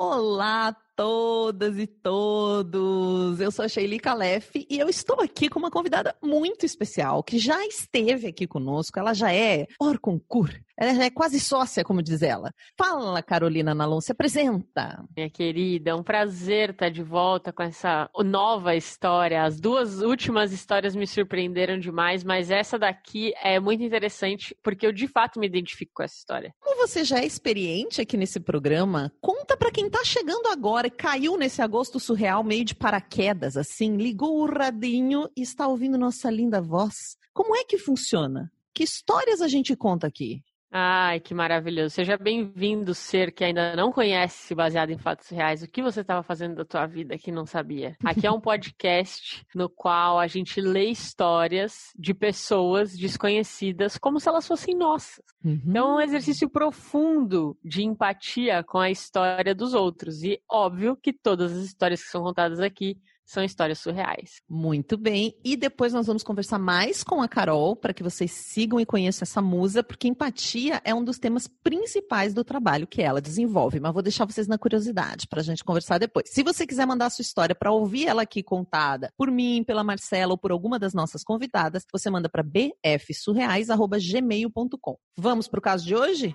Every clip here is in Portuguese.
Olá todas e todos! Eu sou a Sheili Calef e eu estou aqui com uma convidada muito especial que já esteve aqui conosco. Ela já é hors concours, ela já é quase sócia, como diz ela. Fala, Carolina Nalon, se apresenta. Minha querida, é um prazer estar de volta com essa nova história. As duas últimas histórias me surpreenderam demais, mas essa daqui é muito interessante porque eu de fato me identifico com essa história. Como você já é experiente aqui nesse programa, conta para quem está chegando agora caiu nesse agosto surreal meio de paraquedas, assim, ligou o radinho e está ouvindo nossa linda voz. Como é que funciona? Que histórias a gente conta aqui? Ai, que maravilhoso. Seja bem-vindo, ser que ainda não conhece baseado em fatos reais. O que você estava fazendo da tua vida que não sabia? Aqui é um podcast no qual a gente lê histórias de pessoas desconhecidas como se elas fossem nossas. Uhum. Então, é um exercício profundo de empatia com a história dos outros. E óbvio que todas as histórias que são contadas aqui são histórias surreais. Muito bem. E depois nós vamos conversar mais com a Carol para que vocês sigam e conheçam essa musa, porque empatia é um dos temas principais do trabalho que ela desenvolve. Mas vou deixar vocês na curiosidade para a gente conversar depois. Se você quiser mandar a sua história para ouvir ela aqui contada por mim, pela Marcela ou por alguma das nossas convidadas, você manda para bfsurreais@gmail.com. Vamos para o caso de hoje?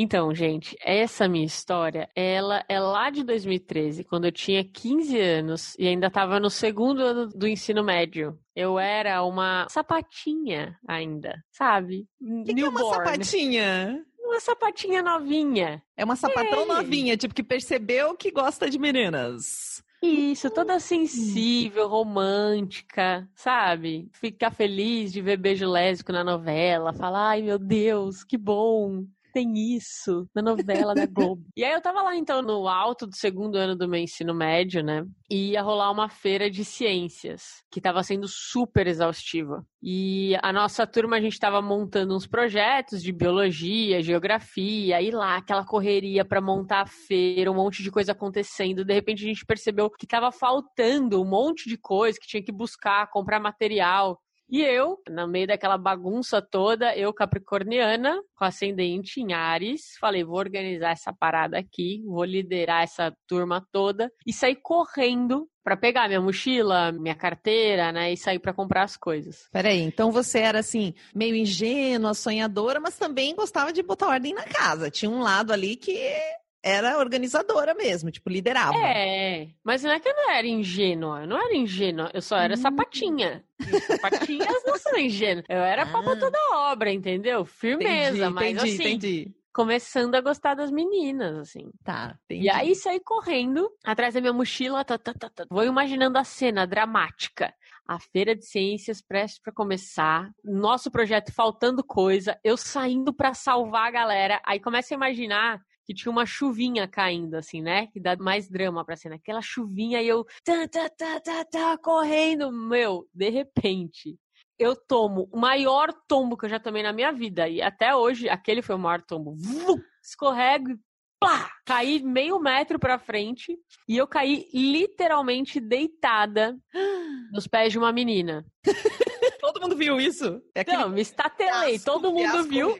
Então, gente, essa minha história, ela é lá de 2013, quando eu tinha 15 anos e ainda estava no segundo ano do ensino médio. Eu era uma sapatinha ainda, sabe? Que, que é uma sapatinha? Uma sapatinha novinha. É uma sapatão é. novinha, tipo que percebeu que gosta de meninas. Isso, toda sensível, romântica, sabe? Ficar feliz de ver beijo lésbico na novela, falar, ai meu Deus, que bom tem isso na novela da Globo. e aí eu tava lá, então, no alto do segundo ano do meu ensino médio, né? E ia rolar uma feira de ciências, que tava sendo super exaustiva. E a nossa turma, a gente tava montando uns projetos de biologia, geografia, e lá, aquela correria para montar a feira, um monte de coisa acontecendo. De repente a gente percebeu que tava faltando um monte de coisa, que tinha que buscar, comprar material. E eu, no meio daquela bagunça toda, eu capricorniana, com ascendente em Ares, falei, vou organizar essa parada aqui, vou liderar essa turma toda e sair correndo para pegar minha mochila, minha carteira, né, e sair para comprar as coisas. Peraí, então você era assim, meio ingênua, sonhadora, mas também gostava de botar ordem na casa. Tinha um lado ali que era organizadora mesmo, tipo, liderava. É, mas não é que eu não era ingênua, eu não era ingênua, eu só era hum. sapatinha. E sapatinhas não são ingênuas. Eu era ah. pra toda obra, entendeu? Firmeza, entendi, mas entendi, assim, entendi. começando a gostar das meninas, assim. Tá, entendi. E aí saí correndo atrás da minha mochila, tá, tá, tá, tá. vou imaginando a cena dramática a feira de ciências prestes para começar, nosso projeto faltando coisa, eu saindo para salvar a galera. Aí começa a imaginar que tinha uma chuvinha caindo, assim, né? Que dá mais drama pra cena. Aquela chuvinha e eu tá, tá, tá, tá, tá, correndo. Meu, de repente, eu tomo o maior tombo que eu já tomei na minha vida. E até hoje, aquele foi o maior tombo. Vum, escorrego e Plá! Caí meio metro pra frente e eu caí literalmente deitada nos pés de uma menina. Todo mundo viu isso? É. Não, me estatelei, todo mundo viu.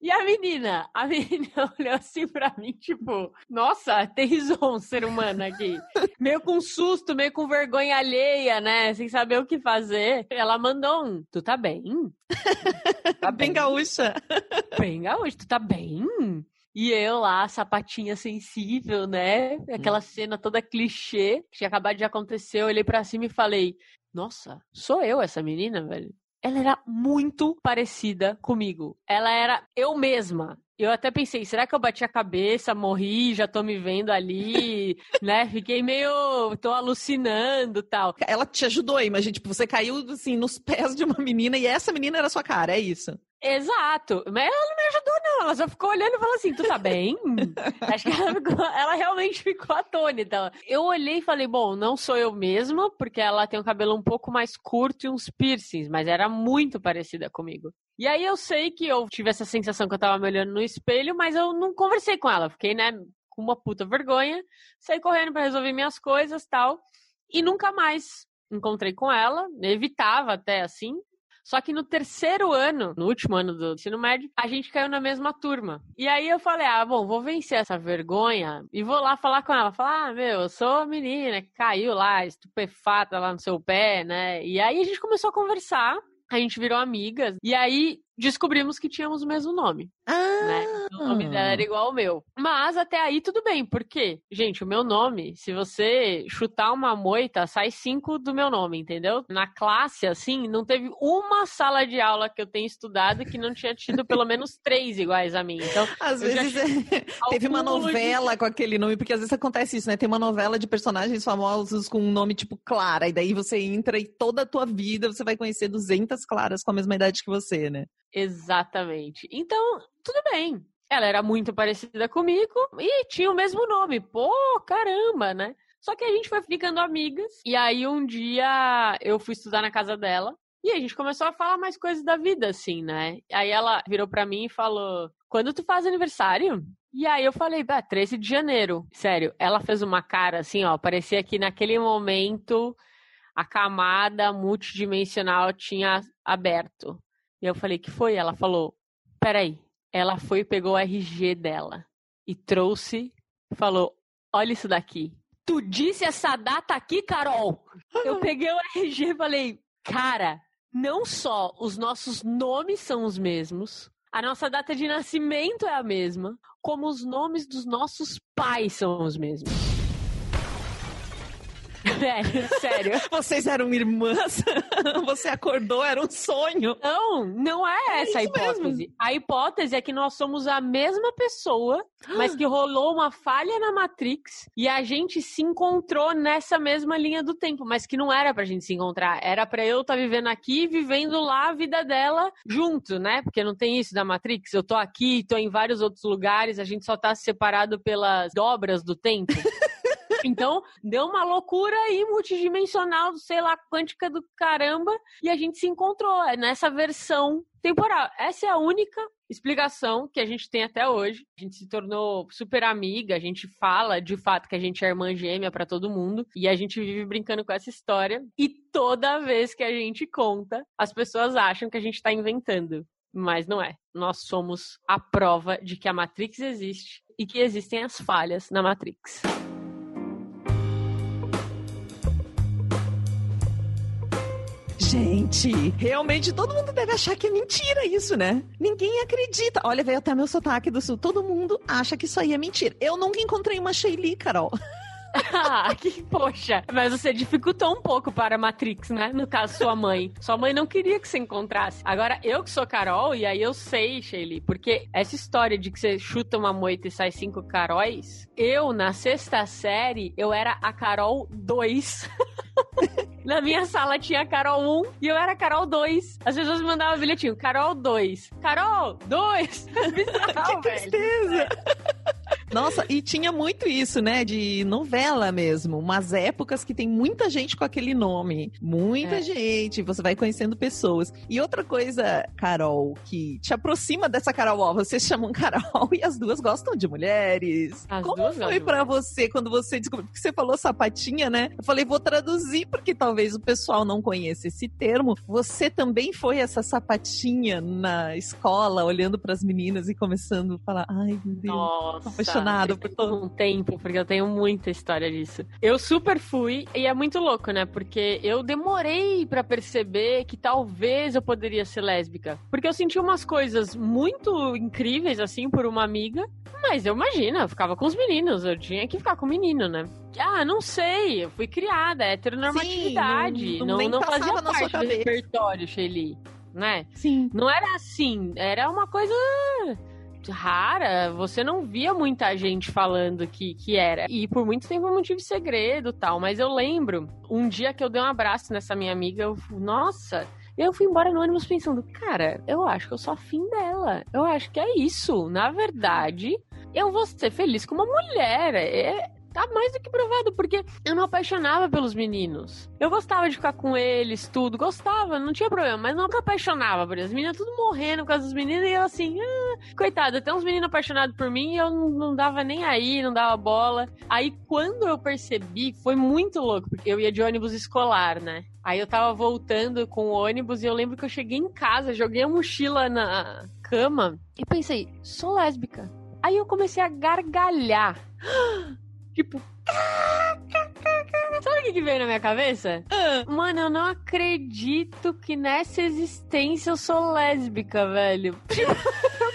E a menina, a menina olhou assim pra mim, tipo, nossa, aterrizou um ser humano aqui. meio com susto, meio com vergonha alheia, né? Sem saber o que fazer. Ela mandou um, tu tá bem? Tá bem gaúcha. Bem gaúcha, tu tá bem? E eu lá, sapatinha sensível, né? Aquela hum. cena toda clichê que tinha acabado de acontecer. Eu olhei pra cima e falei: Nossa, sou eu essa menina, velho? Ela era muito parecida comigo. Ela era eu mesma. Eu até pensei, será que eu bati a cabeça, morri, já tô me vendo ali, né? Fiquei meio, tô alucinando, tal. Ela te ajudou, imagina, tipo, você caiu assim nos pés de uma menina e essa menina era sua cara, é isso? Exato. Mas ela não me ajudou, não. Ela só ficou olhando e falou assim: Tu tá bem? Acho que ela, ficou- ela realmente ficou atônita. Eu olhei e falei: Bom, não sou eu mesma, porque ela tem um cabelo um pouco mais curto e uns piercings, mas era muito parecida comigo. E aí eu sei que eu tive essa sensação que eu tava me olhando no espelho, mas eu não conversei com ela. Fiquei, né, com uma puta vergonha. Saí correndo pra resolver minhas coisas tal. E nunca mais encontrei com ela. Evitava até assim. Só que no terceiro ano, no último ano do ensino médio, a gente caiu na mesma turma. E aí eu falei, ah, bom, vou vencer essa vergonha e vou lá falar com ela. Falar, ah, meu, eu sou a menina que caiu lá, estupefata lá no seu pé, né? E aí a gente começou a conversar, a gente virou amigas, e aí descobrimos que tínhamos o mesmo nome, Ah, né? O nome dela era igual ao meu. Mas até aí tudo bem, porque, gente, o meu nome, se você chutar uma moita, sai cinco do meu nome, entendeu? Na classe, assim, não teve uma sala de aula que eu tenha estudado que não tinha tido pelo menos três iguais a mim. Então, Às vezes é- teve uma acúmulo de- novela com aquele nome, porque às vezes acontece isso, né? Tem uma novela de personagens famosos com um nome tipo Clara, e daí você entra e toda a tua vida você vai conhecer 200 Claras com a mesma idade que você, né? Exatamente. Então, tudo bem. Ela era muito parecida comigo e tinha o mesmo nome. Pô, caramba, né? Só que a gente foi ficando amigas. E aí um dia eu fui estudar na casa dela. E a gente começou a falar mais coisas da vida, assim, né? Aí ela virou pra mim e falou: Quando tu faz aniversário? E aí eu falei, bah, 13 de janeiro. Sério, ela fez uma cara assim, ó. Parecia que naquele momento a camada multidimensional tinha aberto. E eu falei, que foi? Ela falou, peraí. Ela foi e pegou o RG dela e trouxe, falou, olha isso daqui. Tu disse essa data aqui, Carol? Eu peguei o RG e falei, cara, não só os nossos nomes são os mesmos, a nossa data de nascimento é a mesma, como os nomes dos nossos pais são os mesmos. Sério, sério. Vocês eram irmãs? Você acordou, era um sonho. Não, não é essa a isso mesmo. hipótese. A hipótese é que nós somos a mesma pessoa, mas que rolou uma falha na Matrix e a gente se encontrou nessa mesma linha do tempo, mas que não era pra gente se encontrar. Era pra eu estar vivendo aqui e vivendo lá a vida dela junto, né? Porque não tem isso da Matrix. Eu tô aqui, tô em vários outros lugares, a gente só tá separado pelas dobras do tempo. Então, deu uma loucura aí multidimensional, sei lá, quântica do caramba, e a gente se encontrou é nessa versão temporal. Essa é a única explicação que a gente tem até hoje. A gente se tornou super amiga, a gente fala de fato que a gente é irmã gêmea pra todo mundo, e a gente vive brincando com essa história. E toda vez que a gente conta, as pessoas acham que a gente tá inventando. Mas não é. Nós somos a prova de que a Matrix existe e que existem as falhas na Matrix. Gente, realmente todo mundo deve achar que é mentira isso, né? Ninguém acredita. Olha, veio até meu sotaque do sul. Todo mundo acha que isso aí é mentira. Eu nunca encontrei uma Shelly, Carol. Ah, que poxa. Mas você dificultou um pouco para a Matrix, né? No caso, sua mãe. Sua mãe não queria que você encontrasse. Agora, eu que sou Carol, e aí eu sei, Shelly, porque essa história de que você chuta uma moita e sai cinco caróis, eu, na sexta série, eu era a Carol 2. Na minha sala tinha Carol 1 e eu era Carol 2. As pessoas me mandavam bilhetinho, Carol 2. Carol 2! Bizarro, que velho. Nossa, e tinha muito isso, né? De novela mesmo. Umas épocas que tem muita gente com aquele nome. Muita É. gente. Você vai conhecendo pessoas. E outra coisa, Carol, que te aproxima dessa Carol, ó, vocês chamam Carol e as duas gostam de mulheres. As Como foi pra você quando você descobriu? Porque você falou sapatinha, né? Eu falei, vou traduzir, porque talvez o pessoal não conheça esse termo. Você também foi essa sapatinha na escola, olhando pras meninas e começando a falar, ai, meu Deus. Nossa, apaixonada vocês por todo- um tempo, porque eu tenho muita história disso. Eu super fui, e é muito louco, né? Porque eu demorei pra perceber que talvez eu poderia ser lésbica. Porque eu senti umas coisas muito incríveis, assim, por uma amiga. Mas eu imagino, eu ficava com os meninos, eu tinha que ficar com o menino, né? Ah, não sei, eu fui criada, heteronormatividade. Sim, não- não, não, fazia parte do repertório, Shelly, né? Sim. Não era assim, era uma coisa rara, você não via muita gente falando que, que era. E por muito tempo eu mantive segredo e tal, mas eu lembro um dia que eu dei um abraço nessa minha amiga, eu, nossa, Eu fui embora no ônibus pensando, cara, eu acho que eu sou afim dela. Eu acho que é isso. Na verdade, eu vou ser feliz com uma mulher. É, tá mais do que provado, porque eu não apaixonava pelos meninos. Eu gostava de ficar com eles, tudo, gostava, não tinha problema, mas não me apaixonava por eles. As meninas tudo morrendo por causa dos meninos e eu assim, ah, coitada, até uns meninos apaixonados por mim e eu não, não dava nem aí, não dava bola. Aí quando eu percebi, foi muito louco, porque eu ia de ônibus escolar, né? Aí eu tava voltando com o ônibus e eu lembro que eu cheguei em casa, joguei a mochila na cama e pensei, sou lésbica. Aí eu comecei a gargalhar. Tipo. Sabe o que, que veio na minha cabeça? Mano, eu não acredito que nessa existência eu sou lésbica, velho. Tipo,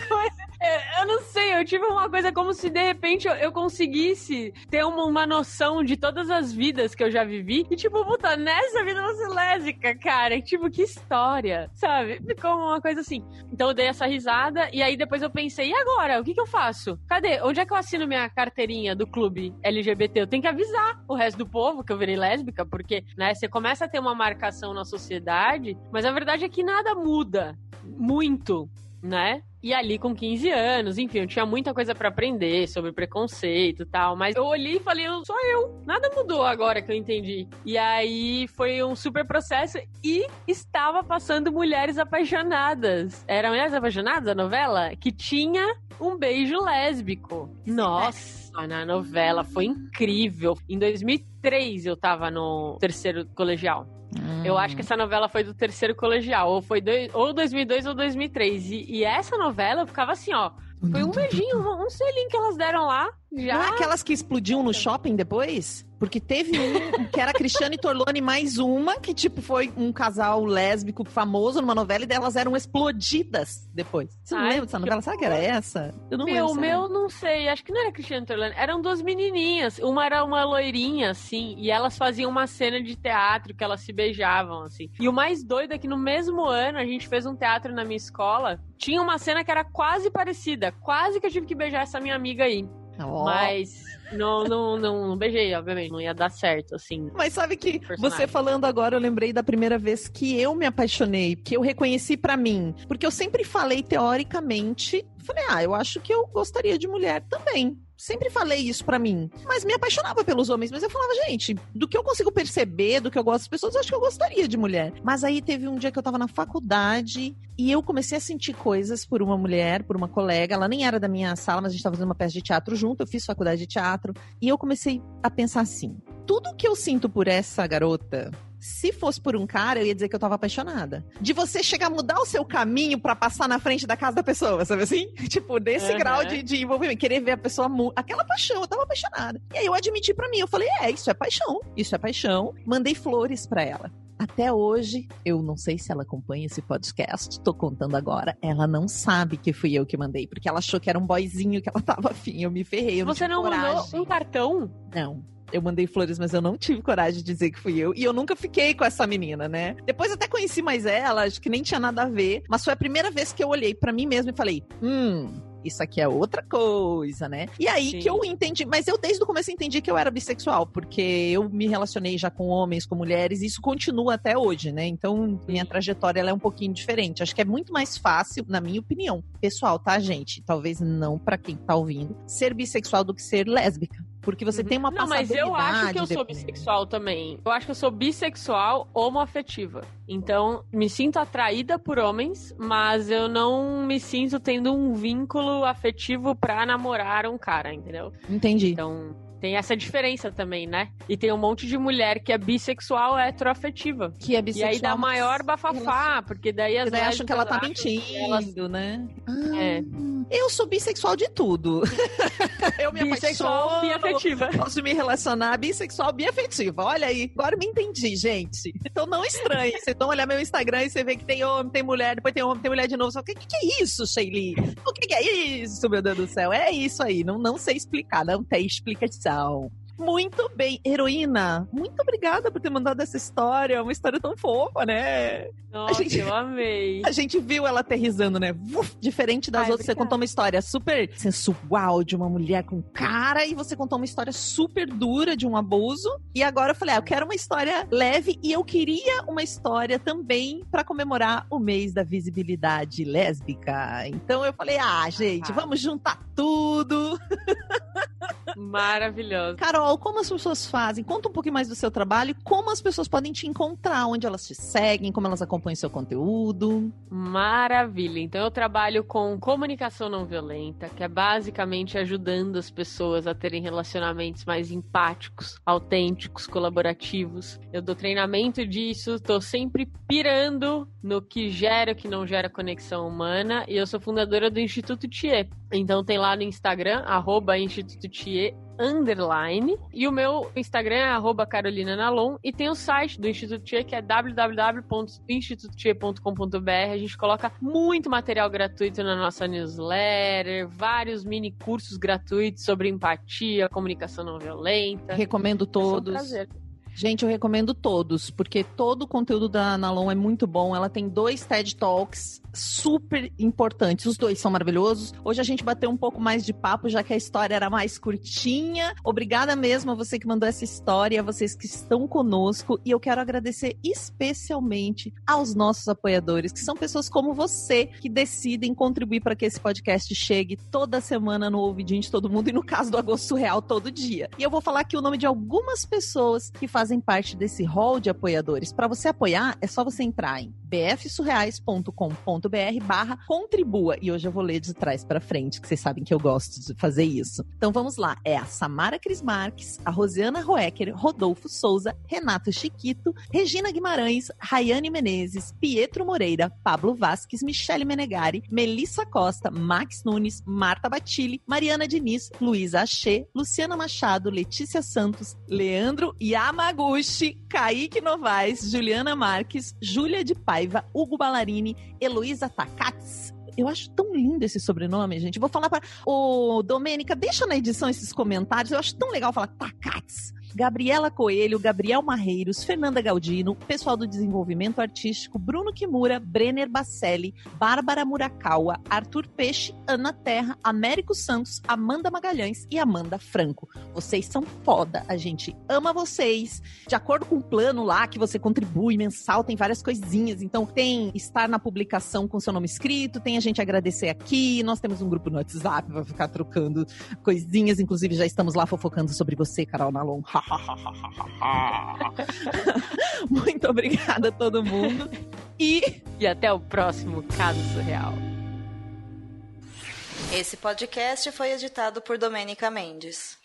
eu não sei, eu tive uma coisa como se de repente eu, eu conseguisse ter uma, uma noção de todas as vidas que eu já vivi. E tipo, puta, nessa vida ser lésbica, cara. E, tipo, que história, sabe? Ficou uma coisa assim. Então eu dei essa risada e aí depois eu pensei, e agora? O que, que eu faço? Cadê? Onde é que eu assino minha carteirinha do clube LGBT? Eu tenho que avisar o resto do povo que eu virei lésbica, porque, né, você começa a ter uma marcação na sociedade, mas a verdade é que nada muda muito, né? E ali com 15 anos, enfim, eu tinha muita coisa pra aprender sobre preconceito e tal, mas eu olhei e falei, sou eu. Nada mudou agora que eu entendi. E aí foi um super processo e estava passando Mulheres Apaixonadas. Era Mulheres Apaixonadas a novela que tinha um beijo lésbico. Nossa, na novela foi incrível. Em 2003 eu tava no terceiro colegial. Eu acho que essa novela foi do terceiro colegial, ou foi dois, ou 2002 ou 2003. E, e essa novela eu ficava assim, ó. Foi um beijinho, um, um selinho que elas deram lá. Já. Não é aquelas que explodiam no shopping depois? Porque teve um que era Cristiane Torlone mais uma, que tipo foi um casal lésbico famoso numa novela e delas eram explodidas depois. Você não Ai, lembra dessa novela? Será que era essa? Eu não Meu, lembro. meu, não sei. Acho que não era Cristiane Torlani. Eram duas menininhas. Uma era uma loirinha, assim. E elas faziam uma cena de teatro que elas se beijavam, assim. E o mais doido é que no mesmo ano a gente fez um teatro na minha escola. Tinha uma cena que era quase parecida. Quase que eu tive que beijar essa minha amiga aí. Ó. Mas não, não, não, não beijei, obviamente. Não ia dar certo, assim. Mas sabe que você falando agora, eu lembrei da primeira vez que eu me apaixonei, que eu reconheci pra mim. Porque eu sempre falei teoricamente, falei, ah, eu acho que eu gostaria de mulher também. Sempre falei isso pra mim. Mas me apaixonava pelos homens. Mas eu falava, gente, do que eu consigo perceber, do que eu gosto das pessoas, eu acho que eu gostaria de mulher. Mas aí teve um dia que eu tava na faculdade e eu comecei a sentir coisas por uma mulher, por uma colega. Ela nem era da minha sala, mas a gente tava fazendo uma peça de teatro junto. Eu fiz faculdade de teatro. E eu comecei a pensar assim: tudo que eu sinto por essa garota. Se fosse por um cara, eu ia dizer que eu tava apaixonada. De você chegar a mudar o seu caminho pra passar na frente da casa da pessoa, sabe assim? Tipo, desse Aham. grau de, de envolvimento, querer ver a pessoa aquela paixão, eu tava apaixonada. E aí eu admiti pra mim, eu falei: "É, isso é paixão. Isso é paixão". Mandei flores pra ela. Até hoje, eu não sei se ela acompanha esse podcast, tô contando agora. Ela não sabe que fui eu que mandei, porque ela achou que era um boyzinho que ela tava afim. Eu me ferrei, eu Você não não mandou um cartão? Não. Eu mandei flores, mas eu não tive coragem de dizer que fui eu. E eu nunca fiquei com essa menina, né? Depois até conheci mais ela, acho que nem tinha nada a ver. Mas foi a primeira vez que eu olhei pra mim mesma e falei: hum. Isso aqui é outra coisa, né? E aí Sim. que eu entendi, mas eu desde o começo entendi que eu era bissexual, porque eu me relacionei já com homens, com mulheres, e isso continua até hoje, né? Então, minha trajetória ela é um pouquinho diferente. Acho que é muito mais fácil, na minha opinião, pessoal, tá, gente? Talvez não pra quem tá ouvindo, ser bissexual do que ser lésbica. Porque você tem uma Não, mas eu acho que eu sou bissexual também. Eu acho que eu sou bissexual homoafetiva. Então, me sinto atraída por homens, mas eu não me sinto tendo um vínculo afetivo pra namorar um cara, entendeu? Entendi. Então, tem essa diferença também, né? E tem um monte de mulher que é bissexual heteroafetiva. que é E bissexual. aí dá maior bafafá, porque daí as Porque daí acham que ela tá mentindo, elas- né? É. Eu sou bissexual de tudo. eu me Bissexual biafetiva. Posso me relacionar bissexual biafetiva. Olha aí, agora me entendi, gente. Então não estranhe. Vocês vão olhar meu Instagram e você vê que tem homem, tem mulher, depois tem homem, tem mulher de novo. O que, que é isso, Sheili? O que, que é isso, meu Deus do céu? É isso aí. Não, não sei explicar, não tem explicação. So Muito bem, heroína. Muito obrigada por ter mandado essa história. Uma história tão fofa, né? Nossa, gente- eu amei. A gente viu ela aterrizando, né? Vuf, diferente das Ai, outras, você obrigada. contou uma história super sensual de uma mulher com cara e você contou uma história super dura de um abuso. E agora eu falei, ah, eu quero uma história leve e eu queria uma história também pra comemorar o mês da visibilidade lésbica. Então eu falei, ah, gente, Ah. vamos juntar tudo. Maravilhoso. Carol, como as pessoas fazem? Conta um pouquinho mais do seu trabalho como as pessoas podem te encontrar, onde elas te seguem, como elas acompanham seu conteúdo. Maravilha. Então eu trabalho com comunicação não violenta, que é basicamente ajudando as pessoas a terem relacionamentos mais empáticos, autênticos, colaborativos. Eu dou treinamento disso, tô sempre pirando no que gera e o que não gera conexão humana, e eu sou fundadora do Instituto Thier. Então tem lá no Instagram, arroba Instituto Thier, underline. E o meu Instagram é arroba Carolina Nalon. E tem o site do Instituto Tchê, que é www.institutotchê.com.br. A gente coloca muito material gratuito na nossa newsletter, vários mini cursos gratuitos sobre empatia, comunicação não violenta. Recomendo É só um todos. prazer. Gente, eu recomendo todos, porque todo o conteúdo da Analon é muito bom. Ela tem dois TED Talks super importantes. Os dois são maravilhosos. Hoje a gente bateu um pouco mais de papo, já que a história era mais curtinha. Obrigada mesmo a você que mandou essa história, a vocês que estão conosco. E eu quero agradecer especialmente aos nossos apoiadores, que são pessoas como você, que decidem contribuir para que esse podcast chegue toda semana no ouvidinho de todo mundo. E no caso do Agosto Surreal, todo dia. E eu vou falar aqui o nome de algumas pessoas que fazem parte desse hall de apoiadores. Para você apoiar, é só você entrar em bfsurreais.com.br barra contribua. E hoje eu vou ler de trás para frente, que vocês sabem que eu gosto de fazer isso. Então vamos lá. É a Samara Cris Marques, a Rosiana Roecker, Rodolfo Souza, Renato Chiquito, Regina Guimarães, Rayane Menezes, Pietro Moreira, Pablo Vasques, Michele Menegari, Melissa Costa, Max Nunes, Marta Batilli, Mariana Diniz, Luísa Achê, Luciana Machado, Letícia Santos, Leandro Yamaguchi, Kaique Novaes, Juliana Marques, Júlia de Paiva, Hugo Ballarini, Heloísa Takats. Eu acho tão lindo esse sobrenome, gente. Vou falar para o Domênica, deixa na edição esses comentários. Eu acho tão legal falar Takats. Gabriela Coelho, Gabriel Marreiros, Fernanda Galdino, pessoal do desenvolvimento artístico, Bruno Kimura, Brenner Bacelli, Bárbara Murakawa, Arthur Peixe, Ana Terra, Américo Santos, Amanda Magalhães e Amanda Franco. Vocês são foda, a gente ama vocês. De acordo com o plano lá que você contribui mensal, tem várias coisinhas. Então tem estar na publicação com seu nome escrito, tem a gente agradecer aqui, nós temos um grupo no WhatsApp para ficar trocando coisinhas, inclusive já estamos lá fofocando sobre você, Carol Nalon. Muito obrigada a todo mundo. E E até o próximo Caso Surreal. Esse podcast foi editado por Domênica Mendes.